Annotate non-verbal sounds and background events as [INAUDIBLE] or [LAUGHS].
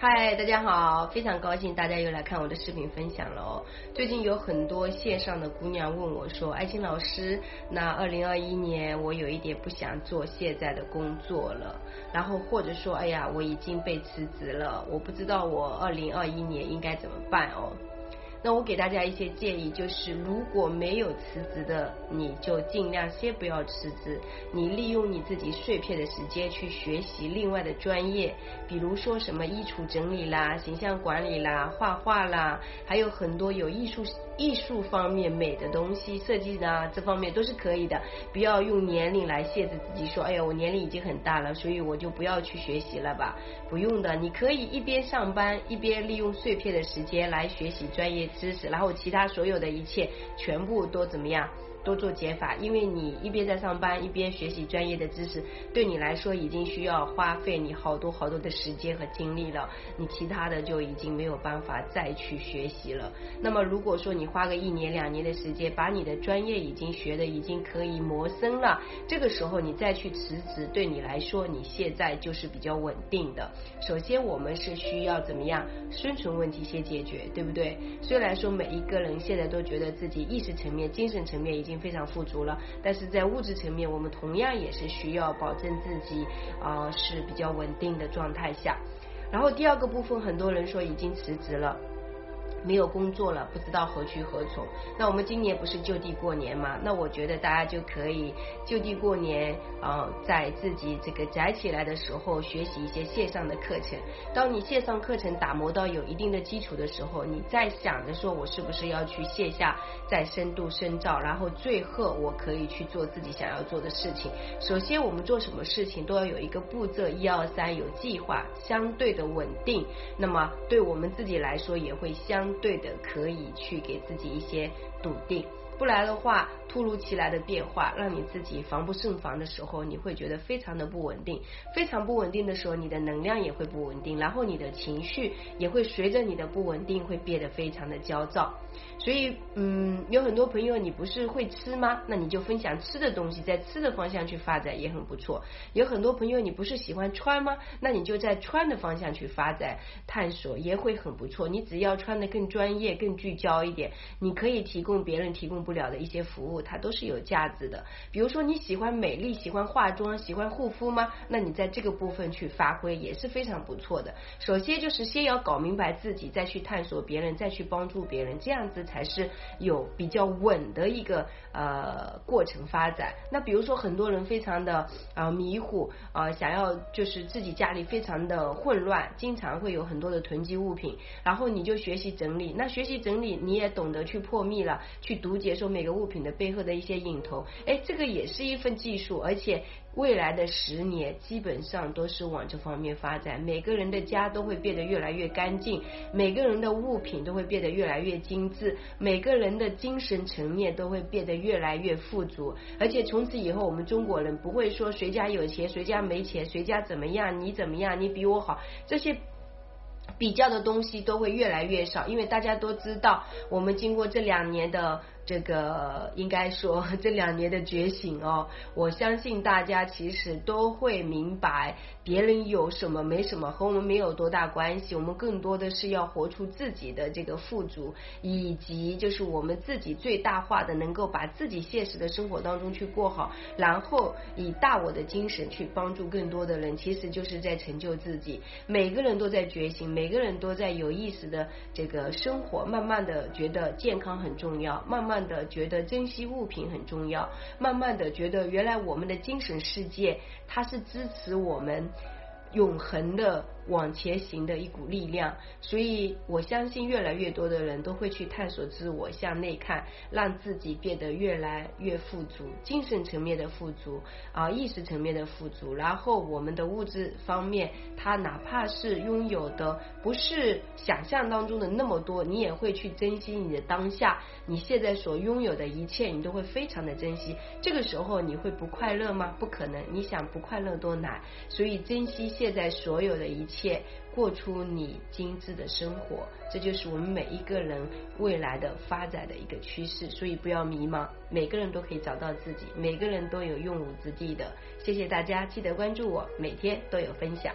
嗨，大家好，非常高兴大家又来看我的视频分享了哦。最近有很多线上的姑娘问我说：“爱心老师，那二零二一年我有一点不想做现在的工作了，然后或者说，哎呀，我已经被辞职了，我不知道我二零二一年应该怎么办哦。”那我给大家一些建议，就是如果没有辞职的，你就尽量先不要辞职，你利用你自己碎片的时间去学习另外的专业，比如说什么衣橱整理啦、形象管理啦、画画啦，还有很多有艺术艺术方面美的东西，设计啊这方面都是可以的。不要用年龄来限制自己，说哎呀我年龄已经很大了，所以我就不要去学习了吧？不用的，你可以一边上班一边利用碎片的时间来学习专业。知识，然后其他所有的一切全部都怎么样？多做减法，因为你一边在上班，一边学习专业的知识，对你来说已经需要花费你好多好多的时间和精力了。你其他的就已经没有办法再去学习了。那么如果说你花个一年两年的时间，把你的专业已经学的已经可以磨深了，这个时候你再去辞职，对你来说你现在就是比较稳定的。首先我们是需要怎么样生存问题先解决，对不对？虽然说每一个人现在都觉得自己意识层面、精神层面已经非常富足了，但是在物质层面，我们同样也是需要保证自己啊是比较稳定的状态下。然后第二个部分，很多人说已经辞职了。没有工作了，不知道何去何从。那我们今年不是就地过年吗？那我觉得大家就可以就地过年啊，在自己这个宅起来的时候，学习一些线上的课程。当你线上课程打磨到有一定的基础的时候，你再想着说我是不是要去线下再深度深造，然后最后我可以去做自己想要做的事情。首先，我们做什么事情都要有一个步骤，一二三，有计划，相对的稳定。那么对我们自己来说，也会相。相对的，可以去给自己一些笃定。不然的话，突如其来的变化让你自己防不胜防的时候，你会觉得非常的不稳定，非常不稳定的时候，你的能量也会不稳定，然后你的情绪也会随着你的不稳定会变得非常的焦躁。所以，嗯，有很多朋友，你不是会吃吗？那你就分享吃的东西，在吃的方向去发展也很不错。有很多朋友，你不是喜欢穿吗？那你就在穿的方向去发展探索也会很不错。你只要穿的更专业、更聚焦一点，你可以提供别人提供。不了的一些服务，它都是有价值的。比如说你喜欢美丽，喜欢化妆，喜欢护肤吗？那你在这个部分去发挥也是非常不错的。首先就是先要搞明白自己，再去探索别人，再去帮助别人，这样子才是有比较稳的一个呃过程发展。那比如说很多人非常的啊迷糊啊，想要就是自己家里非常的混乱，经常会有很多的囤积物品，然后你就学习整理。那学习整理，你也懂得去破密了，去读解。说每个物品的背后的一些影头，哎，这个也是一份技术，而且未来的十年基本上都是往这方面发展。每个人的家都会变得越来越干净，每个人的物品都会变得越来越精致，每个人的精神层面都会变得越来越富足。而且从此以后，我们中国人不会说谁家有钱，谁家没钱，谁家怎么样，你怎么样，你比我好这些。比较的东西都会越来越少，因为大家都知道，我们经过这两年的。这个应该说 [LAUGHS] 这两年的觉醒哦，我相信大家其实都会明白，别人有什么没什么和我们没有多大关系，我们更多的是要活出自己的这个富足，以及就是我们自己最大化的能够把自己现实的生活当中去过好，然后以大我的精神去帮助更多的人，其实就是在成就自己。每个人都在觉醒，每个人都在有意识的这个生活，慢慢的觉得健康很重要，慢慢。的觉得珍惜物品很重要，慢慢的觉得原来我们的精神世界它是支持我们永恒的。往前行的一股力量，所以我相信越来越多的人都会去探索自我，向内看，让自己变得越来越富足，精神层面的富足啊，意识层面的富足。然后我们的物质方面，它哪怕是拥有的不是想象当中的那么多，你也会去珍惜你的当下，你现在所拥有的一切，你都会非常的珍惜。这个时候你会不快乐吗？不可能，你想不快乐多难。所以珍惜现在所有的一切。过出你精致的生活，这就是我们每一个人未来的发展的一个趋势。所以不要迷茫，每个人都可以找到自己，每个人都有用武之地的。谢谢大家，记得关注我，每天都有分享。